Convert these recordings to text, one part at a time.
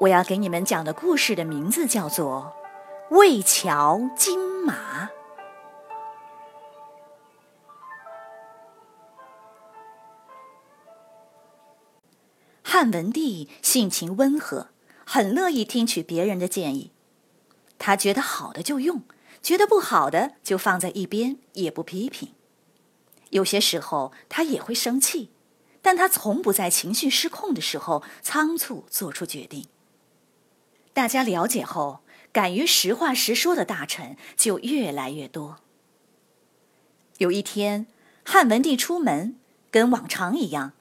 我要给你们讲的故事的名字叫做《魏桥金马》。汉文帝性情温和，很乐意听取别人的建议。他觉得好的就用，觉得不好的就放在一边，也不批评。有些时候他也会生气。但他从不在情绪失控的时候仓促做出决定。大家了解后，敢于实话实说的大臣就越来越多。有一天，汉文帝出门，跟往常一样，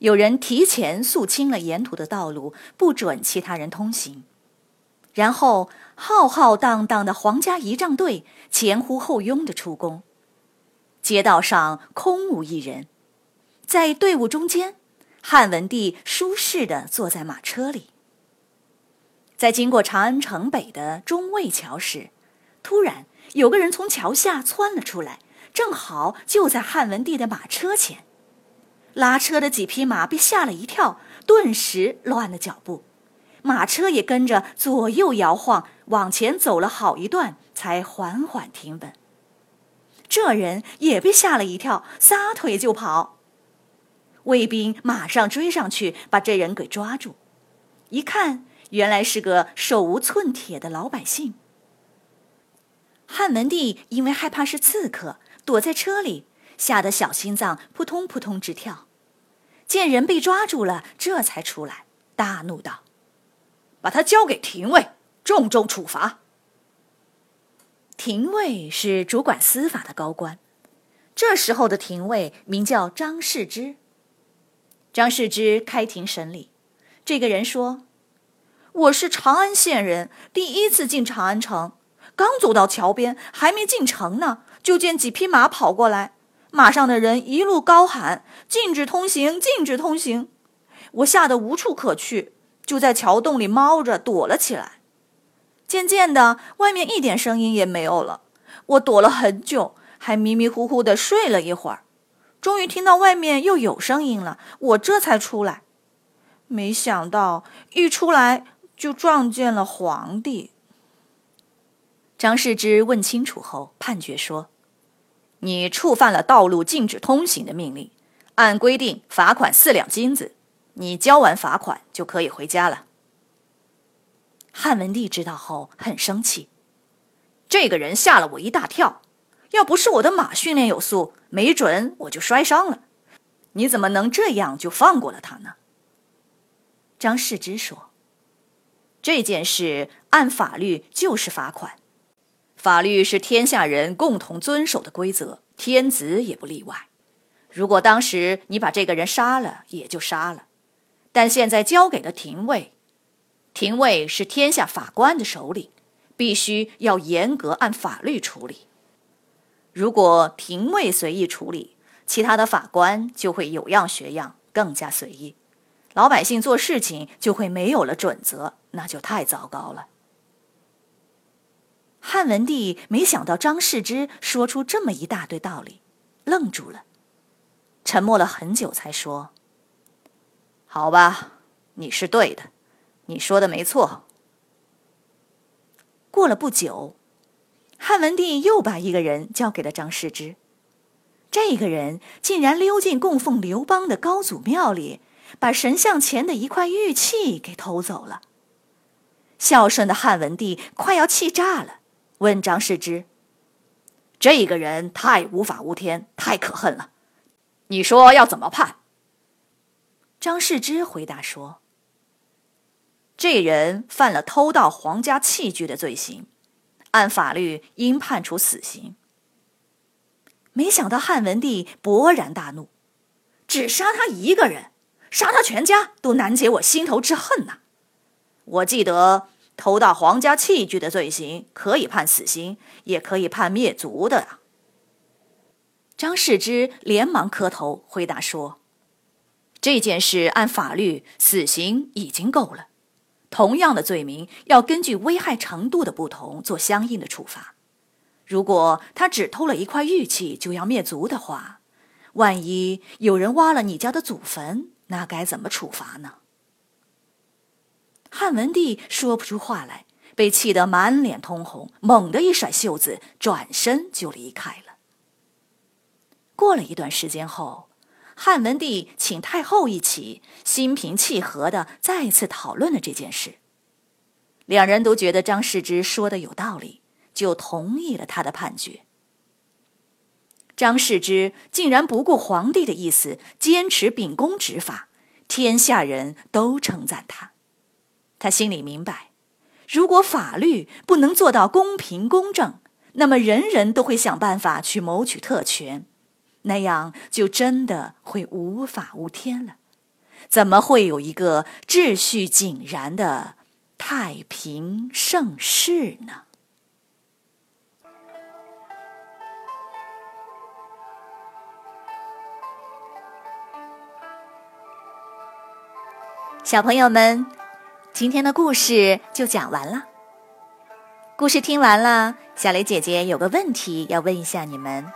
有人提前肃清了沿途的道路，不准其他人通行。然后，浩浩荡荡的皇家仪仗队前呼后拥的出宫，街道上空无一人。在队伍中间，汉文帝舒适的坐在马车里。在经过长安城北的中卫桥时，突然有个人从桥下窜了出来，正好就在汉文帝的马车前。拉车的几匹马被吓了一跳，顿时乱了脚步，马车也跟着左右摇晃，往前走了好一段，才缓缓停稳。这人也被吓了一跳，撒腿就跑。卫兵马上追上去，把这人给抓住。一看，原来是个手无寸铁的老百姓。汉文帝因为害怕是刺客，躲在车里，吓得小心脏扑通扑通直跳。见人被抓住了，这才出来，大怒道：“把他交给廷尉，重重处罚。”廷尉是主管司法的高官，这时候的廷尉名叫张世之。张世之开庭审理，这个人说：“我是长安县人，第一次进长安城，刚走到桥边，还没进城呢，就见几匹马跑过来，马上的人一路高喊‘禁止通行，禁止通行’，我吓得无处可去，就在桥洞里猫着躲了起来。渐渐的，外面一点声音也没有了，我躲了很久，还迷迷糊糊的睡了一会儿。”终于听到外面又有声音了，我这才出来。没想到一出来就撞见了皇帝。张世之问清楚后，判决说：“你触犯了道路禁止通行的命令，按规定罚款四两金子。你交完罚款就可以回家了。”汉文帝知道后很生气，这个人吓了我一大跳。要不是我的马训练有素，没准我就摔伤了。你怎么能这样就放过了他呢？张世之说：“这件事按法律就是罚款，法律是天下人共同遵守的规则，天子也不例外。如果当时你把这个人杀了，也就杀了。但现在交给了廷尉，廷尉是天下法官的首领，必须要严格按法律处理。”如果廷尉随意处理，其他的法官就会有样学样，更加随意，老百姓做事情就会没有了准则，那就太糟糕了。汉文帝没想到张世之说出这么一大堆道理，愣住了，沉默了很久，才说：“好吧，你是对的，你说的没错。”过了不久。汉文帝又把一个人交给了张世之，这个人竟然溜进供奉刘邦的高祖庙里，把神像前的一块玉器给偷走了。孝顺的汉文帝快要气炸了，问张世之：“这个人太无法无天，太可恨了，你说要怎么判？”张世之回答说：“这人犯了偷盗皇家器具的罪行。”按法律应判处死刑。没想到汉文帝勃然大怒，只杀他一个人，杀他全家都难解我心头之恨呐！我记得偷盗皇家器具的罪行可以判死刑，也可以判灭族的啊。张世之连忙磕头回答说：“这件事按法律，死刑已经够了。同样的罪名，要根据危害程度的不同做相应的处罚。如果他只偷了一块玉器就要灭族的话，万一有人挖了你家的祖坟，那该怎么处罚呢？”汉文帝说不出话来，被气得满脸通红，猛地一甩袖子，转身就离开了。过了一段时间后，汉文帝请太后一起，心平气和的再次讨论了这件事。两人都觉得张世之说的有道理，就同意了他的判决。张世之竟然不顾皇帝的意思，坚持秉公执法，天下人都称赞他。他心里明白，如果法律不能做到公平公正，那么人人都会想办法去谋取特权。那样就真的会无法无天了，怎么会有一个秩序井然的太平盛世呢？小朋友们，今天的故事就讲完了。故事听完了，小雷姐姐有个问题要问一下你们。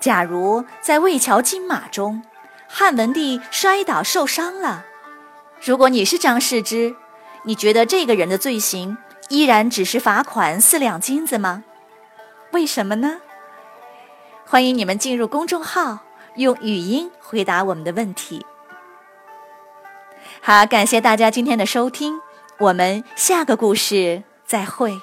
假如在魏桥金马中，汉文帝摔倒受伤了，如果你是张世之，你觉得这个人的罪行依然只是罚款四两金子吗？为什么呢？欢迎你们进入公众号，用语音回答我们的问题。好，感谢大家今天的收听，我们下个故事再会。